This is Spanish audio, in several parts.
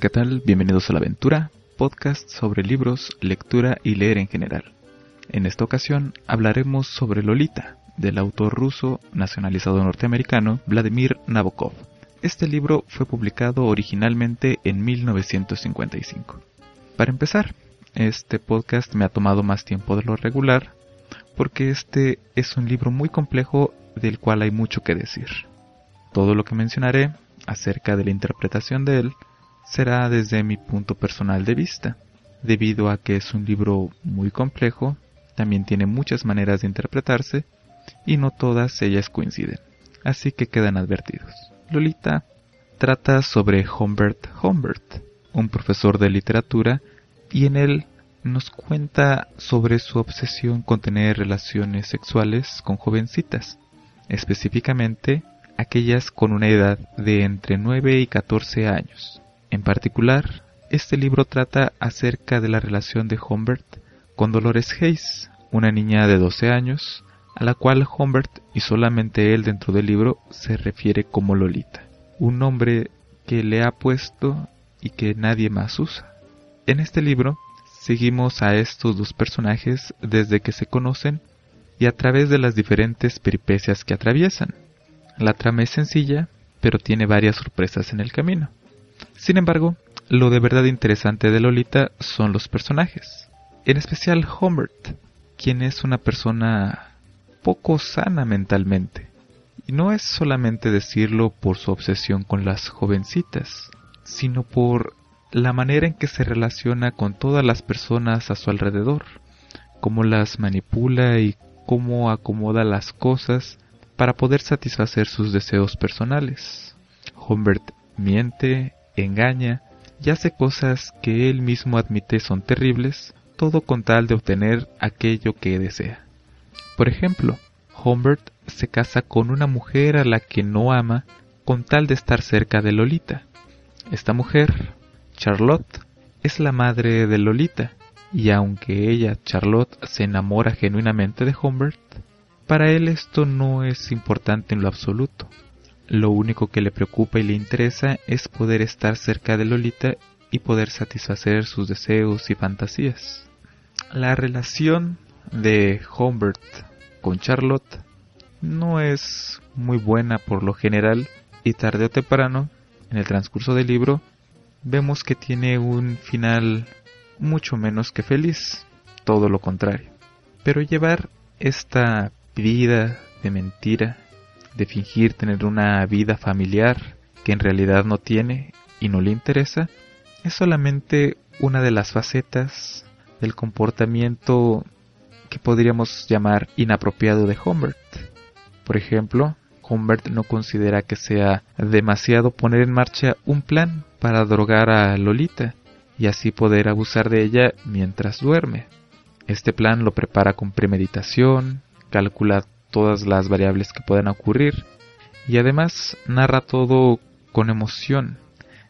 ¿Qué tal? Bienvenidos a La Aventura, podcast sobre libros, lectura y leer en general. En esta ocasión hablaremos sobre Lolita, del autor ruso nacionalizado norteamericano Vladimir Nabokov. Este libro fue publicado originalmente en 1955. Para empezar, este podcast me ha tomado más tiempo de lo regular porque este es un libro muy complejo del cual hay mucho que decir. Todo lo que mencionaré acerca de la interpretación de él será desde mi punto personal de vista, debido a que es un libro muy complejo, también tiene muchas maneras de interpretarse y no todas ellas coinciden, así que quedan advertidos. Lolita trata sobre Humbert Humbert, un profesor de literatura, y en él nos cuenta sobre su obsesión con tener relaciones sexuales con jovencitas, específicamente aquellas con una edad de entre 9 y 14 años. En particular, este libro trata acerca de la relación de Humbert con Dolores Hayes, una niña de 12 años, a la cual Humbert y solamente él dentro del libro se refiere como Lolita, un nombre que le ha puesto y que nadie más usa. En este libro seguimos a estos dos personajes desde que se conocen y a través de las diferentes peripecias que atraviesan. La trama es sencilla, pero tiene varias sorpresas en el camino. Sin embargo, lo de verdad interesante de Lolita son los personajes, en especial Humbert, quien es una persona poco sana mentalmente. Y no es solamente decirlo por su obsesión con las jovencitas, sino por la manera en que se relaciona con todas las personas a su alrededor, cómo las manipula y cómo acomoda las cosas para poder satisfacer sus deseos personales. Humbert miente, engaña y hace cosas que él mismo admite son terribles, todo con tal de obtener aquello que desea. Por ejemplo, Humbert se casa con una mujer a la que no ama con tal de estar cerca de Lolita. Esta mujer, Charlotte, es la madre de Lolita, y aunque ella, Charlotte, se enamora genuinamente de Humbert, para él esto no es importante en lo absoluto. Lo único que le preocupa y le interesa es poder estar cerca de Lolita y poder satisfacer sus deseos y fantasías. La relación de Humbert con Charlotte no es muy buena por lo general y tarde o temprano, en el transcurso del libro, vemos que tiene un final mucho menos que feliz, todo lo contrario. Pero llevar esta vida de mentira de fingir tener una vida familiar que en realidad no tiene y no le interesa, es solamente una de las facetas del comportamiento que podríamos llamar inapropiado de Humbert. Por ejemplo, Humbert no considera que sea demasiado poner en marcha un plan para drogar a Lolita y así poder abusar de ella mientras duerme. Este plan lo prepara con premeditación, calcula todas las variables que puedan ocurrir y además narra todo con emoción.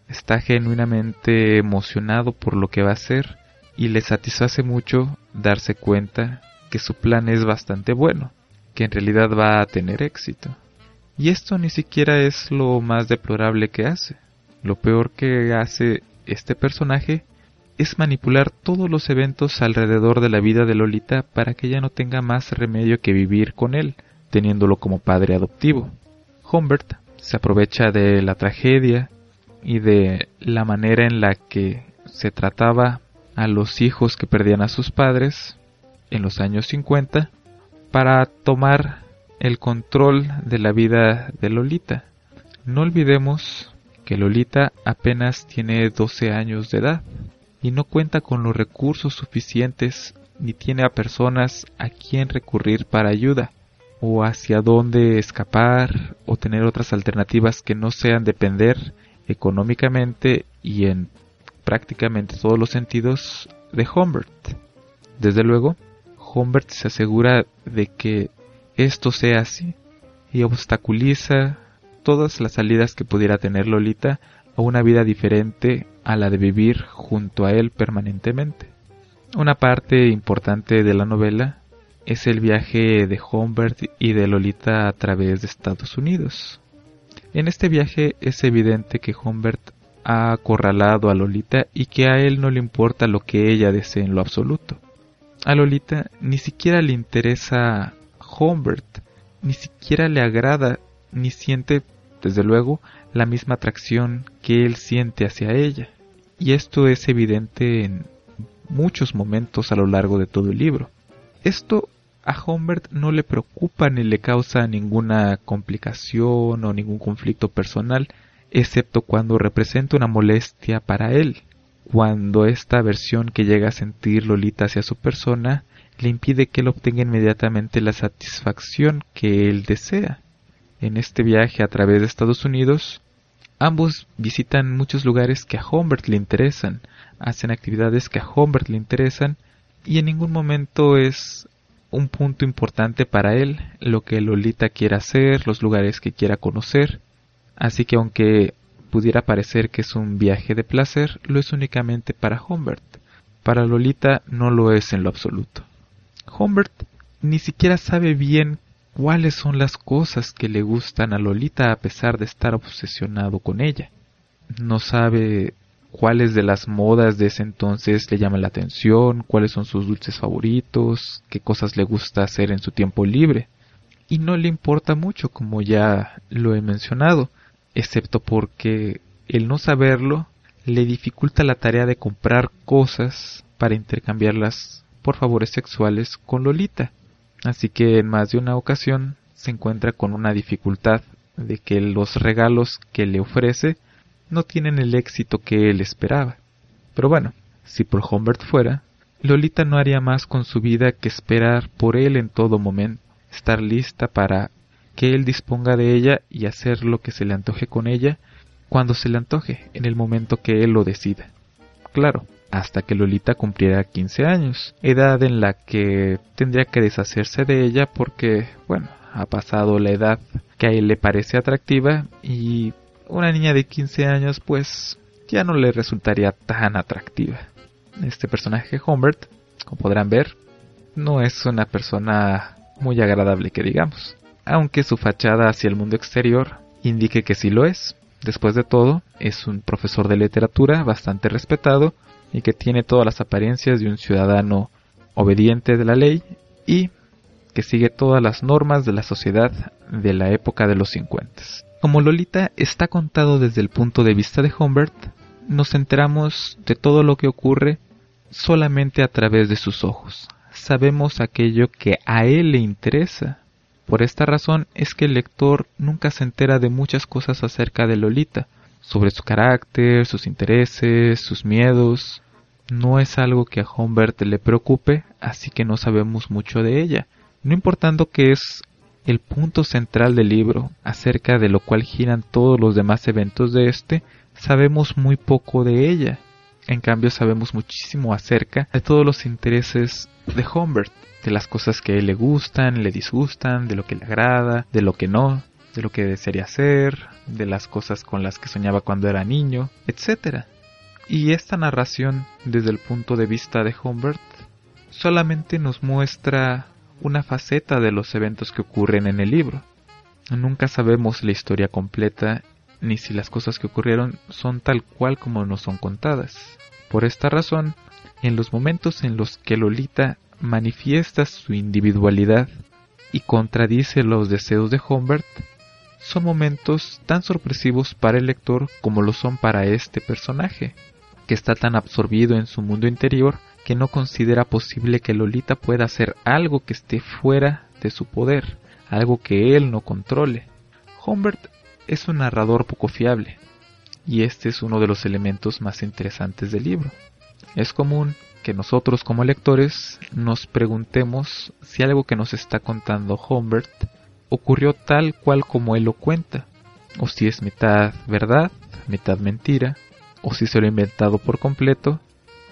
Está genuinamente emocionado por lo que va a hacer y le satisface mucho darse cuenta que su plan es bastante bueno, que en realidad va a tener éxito. Y esto ni siquiera es lo más deplorable que hace. Lo peor que hace este personaje es manipular todos los eventos alrededor de la vida de Lolita para que ella no tenga más remedio que vivir con él, teniéndolo como padre adoptivo. Humbert se aprovecha de la tragedia y de la manera en la que se trataba a los hijos que perdían a sus padres en los años 50 para tomar el control de la vida de Lolita. No olvidemos que Lolita apenas tiene 12 años de edad y no cuenta con los recursos suficientes ni tiene a personas a quien recurrir para ayuda o hacia dónde escapar o tener otras alternativas que no sean depender económicamente y en prácticamente todos los sentidos de Humbert. Desde luego, Humbert se asegura de que esto sea así y obstaculiza todas las salidas que pudiera tener Lolita a una vida diferente a la de vivir junto a él permanentemente. Una parte importante de la novela es el viaje de Humbert y de Lolita a través de Estados Unidos. En este viaje es evidente que Humbert ha acorralado a Lolita y que a él no le importa lo que ella desee en lo absoluto. A Lolita ni siquiera le interesa Humbert, ni siquiera le agrada ni siente, desde luego, la misma atracción que él siente hacia ella. Y esto es evidente en muchos momentos a lo largo de todo el libro. Esto a Humbert no le preocupa ni le causa ninguna complicación o ningún conflicto personal, excepto cuando representa una molestia para él, cuando esta aversión que llega a sentir Lolita hacia su persona le impide que él obtenga inmediatamente la satisfacción que él desea. En este viaje a través de Estados Unidos, ambos visitan muchos lugares que a Humbert le interesan, hacen actividades que a Humbert le interesan, y en ningún momento es un punto importante para él lo que Lolita quiera hacer, los lugares que quiera conocer. Así que aunque pudiera parecer que es un viaje de placer, lo es únicamente para Humbert. Para Lolita no lo es en lo absoluto. Humbert ni siquiera sabe bien cuáles son las cosas que le gustan a Lolita a pesar de estar obsesionado con ella. No sabe cuáles de las modas de ese entonces le llaman la atención, cuáles son sus dulces favoritos, qué cosas le gusta hacer en su tiempo libre. Y no le importa mucho, como ya lo he mencionado, excepto porque el no saberlo le dificulta la tarea de comprar cosas para intercambiarlas por favores sexuales con Lolita. Así que en más de una ocasión se encuentra con una dificultad de que los regalos que le ofrece no tienen el éxito que él esperaba. Pero bueno, si por Humbert fuera, Lolita no haría más con su vida que esperar por él en todo momento, estar lista para que él disponga de ella y hacer lo que se le antoje con ella cuando se le antoje, en el momento que él lo decida. Claro, hasta que Lolita cumpliera 15 años, edad en la que tendría que deshacerse de ella porque, bueno, ha pasado la edad que a él le parece atractiva y una niña de 15 años pues ya no le resultaría tan atractiva. Este personaje Humbert, como podrán ver, no es una persona muy agradable que digamos, aunque su fachada hacia el mundo exterior indique que sí lo es. Después de todo, es un profesor de literatura bastante respetado y que tiene todas las apariencias de un ciudadano obediente de la ley y que sigue todas las normas de la sociedad de la época de los 50. Como Lolita está contado desde el punto de vista de Humbert, nos enteramos de todo lo que ocurre solamente a través de sus ojos. Sabemos aquello que a él le interesa. Por esta razón es que el lector nunca se entera de muchas cosas acerca de Lolita, sobre su carácter, sus intereses, sus miedos. No es algo que a Humbert le preocupe, así que no sabemos mucho de ella, no importando que es el punto central del libro, acerca de lo cual giran todos los demás eventos de este, sabemos muy poco de ella. En cambio sabemos muchísimo acerca de todos los intereses de Humbert, de las cosas que a él le gustan, le disgustan, de lo que le agrada, de lo que no, de lo que desearía hacer, de las cosas con las que soñaba cuando era niño, etc. Y esta narración desde el punto de vista de Humbert solamente nos muestra una faceta de los eventos que ocurren en el libro. Nunca sabemos la historia completa ni si las cosas que ocurrieron son tal cual como nos son contadas. Por esta razón, en los momentos en los que Lolita manifiesta su individualidad y contradice los deseos de Humbert, son momentos tan sorpresivos para el lector como lo son para este personaje, que está tan absorbido en su mundo interior que no considera posible que Lolita pueda hacer algo que esté fuera de su poder, algo que él no controle. Humbert es un narrador poco fiable. y este es uno de los elementos más interesantes del libro. Es común que nosotros como lectores nos preguntemos si algo que nos está contando Humbert ocurrió tal cual como él lo cuenta, o si es mitad verdad, mitad mentira, o si se lo ha inventado por completo,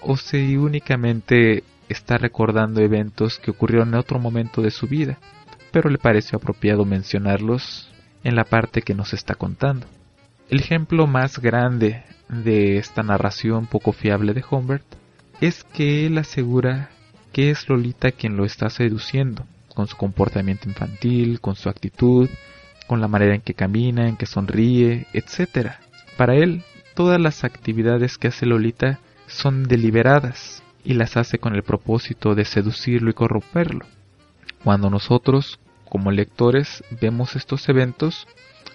o si únicamente está recordando eventos que ocurrieron en otro momento de su vida, pero le pareció apropiado mencionarlos en la parte que nos está contando. El ejemplo más grande de esta narración poco fiable de Humbert es que él asegura que es Lolita quien lo está seduciendo, con su comportamiento infantil, con su actitud, con la manera en que camina, en que sonríe, etc. Para él, todas las actividades que hace Lolita son deliberadas y las hace con el propósito de seducirlo y corromperlo. Cuando nosotros, como lectores, vemos estos eventos,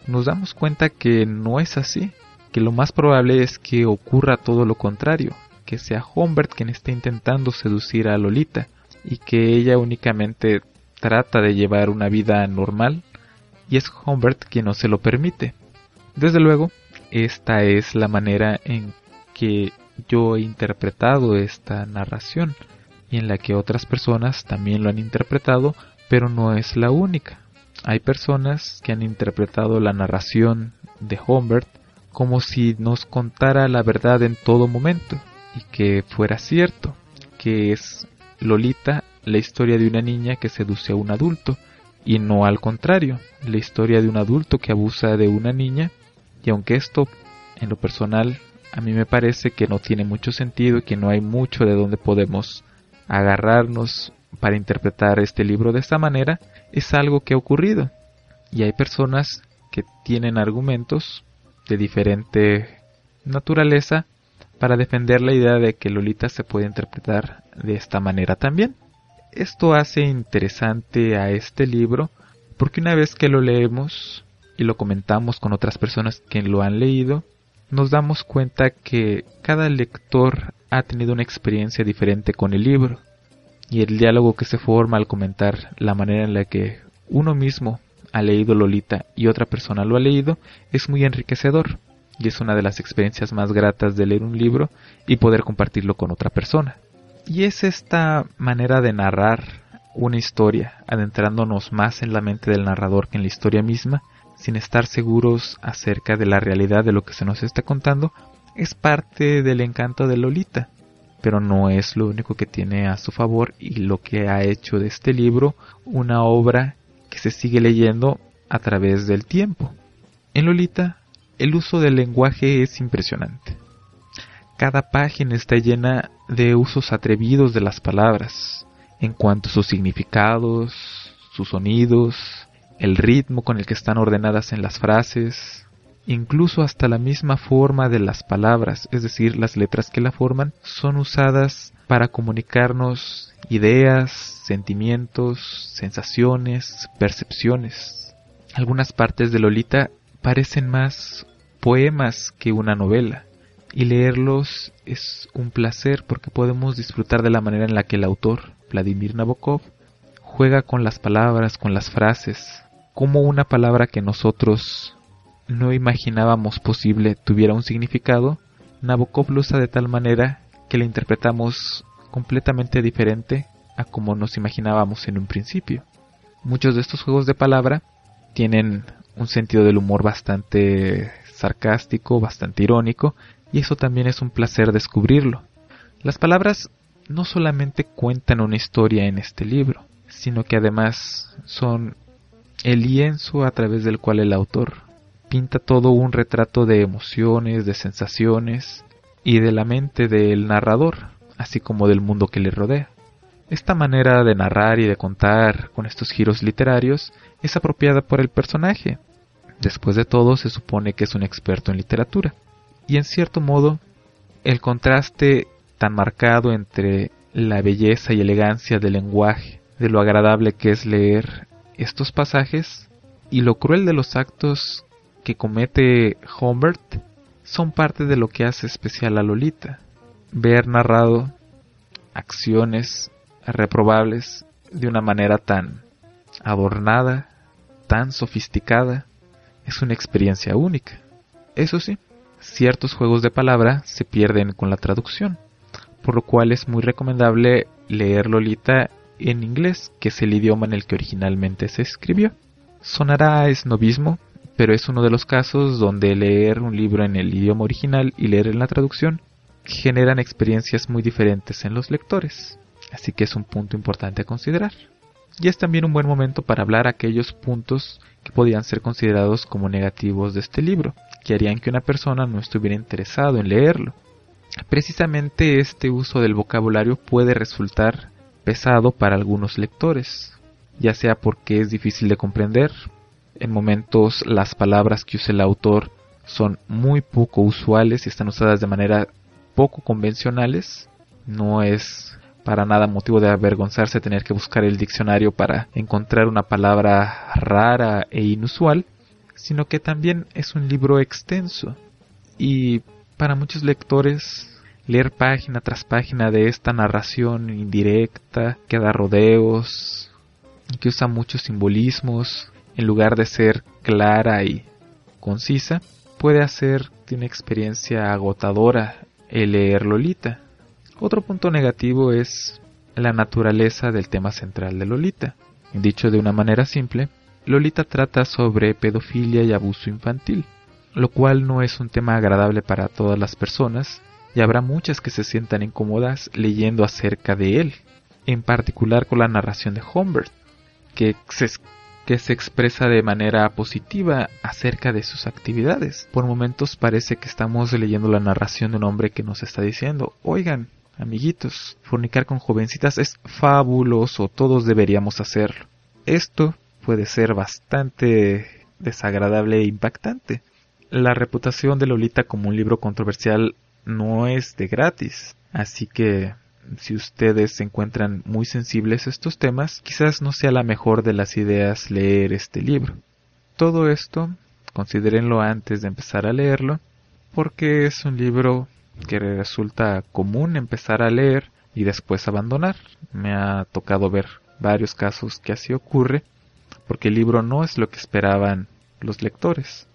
nos damos cuenta que no es así, que lo más probable es que ocurra todo lo contrario, que sea Humbert quien esté intentando seducir a Lolita y que ella únicamente trata de llevar una vida normal y es Humbert quien no se lo permite. Desde luego, esta es la manera en que yo he interpretado esta narración y en la que otras personas también lo han interpretado, pero no es la única. Hay personas que han interpretado la narración de Humbert como si nos contara la verdad en todo momento y que fuera cierto, que es Lolita la historia de una niña que seduce a un adulto y no al contrario, la historia de un adulto que abusa de una niña y aunque esto en lo personal a mí me parece que no tiene mucho sentido y que no hay mucho de donde podemos agarrarnos para interpretar este libro de esta manera, es algo que ha ocurrido. Y hay personas que tienen argumentos de diferente naturaleza para defender la idea de que Lolita se puede interpretar de esta manera también. Esto hace interesante a este libro porque una vez que lo leemos y lo comentamos con otras personas que lo han leído, nos damos cuenta que cada lector ha tenido una experiencia diferente con el libro y el diálogo que se forma al comentar la manera en la que uno mismo ha leído Lolita y otra persona lo ha leído es muy enriquecedor y es una de las experiencias más gratas de leer un libro y poder compartirlo con otra persona. Y es esta manera de narrar una historia, adentrándonos más en la mente del narrador que en la historia misma, sin estar seguros acerca de la realidad de lo que se nos está contando, es parte del encanto de Lolita, pero no es lo único que tiene a su favor y lo que ha hecho de este libro una obra que se sigue leyendo a través del tiempo. En Lolita, el uso del lenguaje es impresionante. Cada página está llena de usos atrevidos de las palabras, en cuanto a sus significados, sus sonidos, el ritmo con el que están ordenadas en las frases, incluso hasta la misma forma de las palabras, es decir, las letras que la forman, son usadas para comunicarnos ideas, sentimientos, sensaciones, percepciones. Algunas partes de Lolita parecen más poemas que una novela, y leerlos es un placer porque podemos disfrutar de la manera en la que el autor, Vladimir Nabokov, juega con las palabras, con las frases, como una palabra que nosotros no imaginábamos posible tuviera un significado, Nabokov lo usa de tal manera que la interpretamos completamente diferente a como nos imaginábamos en un principio. Muchos de estos juegos de palabra tienen un sentido del humor bastante sarcástico, bastante irónico, y eso también es un placer descubrirlo. Las palabras no solamente cuentan una historia en este libro, sino que además son el lienzo a través del cual el autor pinta todo un retrato de emociones, de sensaciones y de la mente del narrador, así como del mundo que le rodea. Esta manera de narrar y de contar con estos giros literarios es apropiada por el personaje. Después de todo, se supone que es un experto en literatura. Y en cierto modo, el contraste tan marcado entre la belleza y elegancia del lenguaje, de lo agradable que es leer estos pasajes y lo cruel de los actos que comete Humbert son parte de lo que hace especial a Lolita. Ver narrado acciones reprobables de una manera tan adornada, tan sofisticada, es una experiencia única. Eso sí, ciertos juegos de palabra se pierden con la traducción, por lo cual es muy recomendable leer Lolita en inglés, que es el idioma en el que originalmente se escribió. Sonará a esnovismo, pero es uno de los casos donde leer un libro en el idioma original y leer en la traducción generan experiencias muy diferentes en los lectores, así que es un punto importante a considerar. Y es también un buen momento para hablar aquellos puntos que podían ser considerados como negativos de este libro, que harían que una persona no estuviera interesado en leerlo. Precisamente este uso del vocabulario puede resultar pesado para algunos lectores, ya sea porque es difícil de comprender, en momentos las palabras que usa el autor son muy poco usuales y están usadas de manera poco convencionales, no es para nada motivo de avergonzarse tener que buscar el diccionario para encontrar una palabra rara e inusual, sino que también es un libro extenso. Y para muchos lectores leer página tras página de esta narración indirecta que da rodeos y que usa muchos simbolismos en lugar de ser clara y concisa, puede hacer de una experiencia agotadora el leer Lolita. Otro punto negativo es la naturaleza del tema central de Lolita. Dicho de una manera simple, Lolita trata sobre pedofilia y abuso infantil, lo cual no es un tema agradable para todas las personas y habrá muchas que se sientan incómodas leyendo acerca de él, en particular con la narración de Humbert, que se, que se expresa de manera positiva acerca de sus actividades. Por momentos parece que estamos leyendo la narración de un hombre que nos está diciendo, oigan, amiguitos, fornicar con jovencitas es fabuloso, todos deberíamos hacerlo. Esto puede ser bastante desagradable e impactante. La reputación de Lolita como un libro controversial no es de gratis. Así que si ustedes se encuentran muy sensibles a estos temas, quizás no sea la mejor de las ideas leer este libro. Todo esto, considérenlo antes de empezar a leerlo, porque es un libro que resulta común empezar a leer y después abandonar. Me ha tocado ver varios casos que así ocurre, porque el libro no es lo que esperaban los lectores.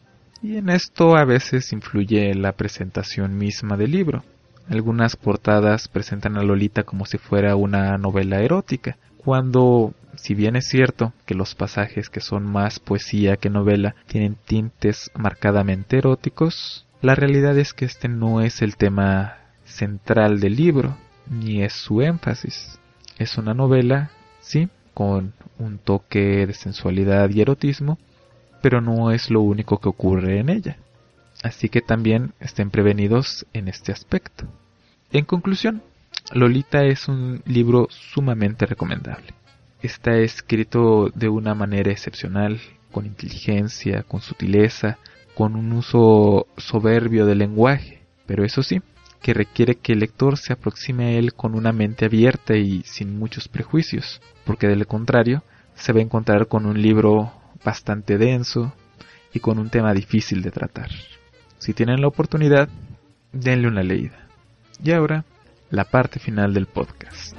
Y en esto a veces influye la presentación misma del libro. Algunas portadas presentan a Lolita como si fuera una novela erótica, cuando, si bien es cierto que los pasajes que son más poesía que novela tienen tintes marcadamente eróticos, la realidad es que este no es el tema central del libro, ni es su énfasis. Es una novela, sí, con un toque de sensualidad y erotismo, pero no es lo único que ocurre en ella. Así que también estén prevenidos en este aspecto. En conclusión, Lolita es un libro sumamente recomendable. Está escrito de una manera excepcional, con inteligencia, con sutileza, con un uso soberbio del lenguaje, pero eso sí, que requiere que el lector se aproxime a él con una mente abierta y sin muchos prejuicios, porque de lo contrario se va a encontrar con un libro bastante denso y con un tema difícil de tratar. Si tienen la oportunidad, denle una leída. Y ahora, la parte final del podcast.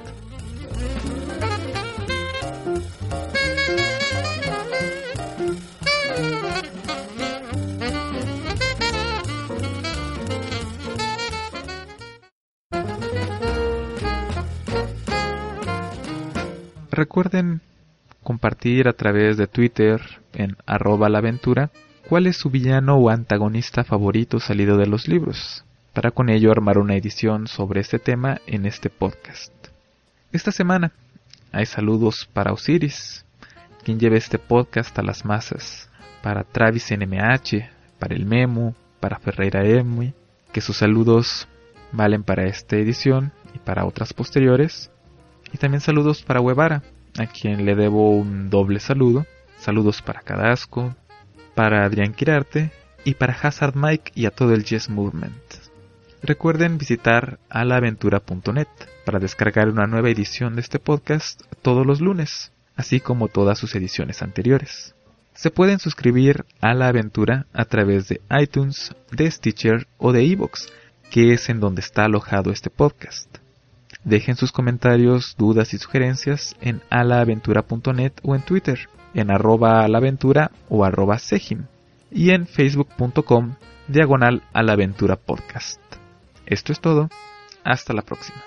Recuerden compartir a través de Twitter en arroba la aventura cuál es su villano o antagonista favorito salido de los libros, para con ello armar una edición sobre este tema en este podcast. Esta semana hay saludos para Osiris, quien lleva este podcast a las masas, para Travis NMH, para el Memo, para Ferreira Emui, que sus saludos valen para esta edición y para otras posteriores, y también saludos para Huevara, a quien le debo un doble saludo. Saludos para Cadasco, para Adrián Quirarte y para Hazard Mike y a todo el Jazz Movement. Recuerden visitar alaaventura.net para descargar una nueva edición de este podcast todos los lunes, así como todas sus ediciones anteriores. Se pueden suscribir a la aventura a través de iTunes, de Stitcher o de Evox, que es en donde está alojado este podcast. Dejen sus comentarios, dudas y sugerencias en alaaventura.net o en Twitter, en arroba alaventura o arroba sejim, y en facebook.com diagonal alaventura podcast. Esto es todo, hasta la próxima.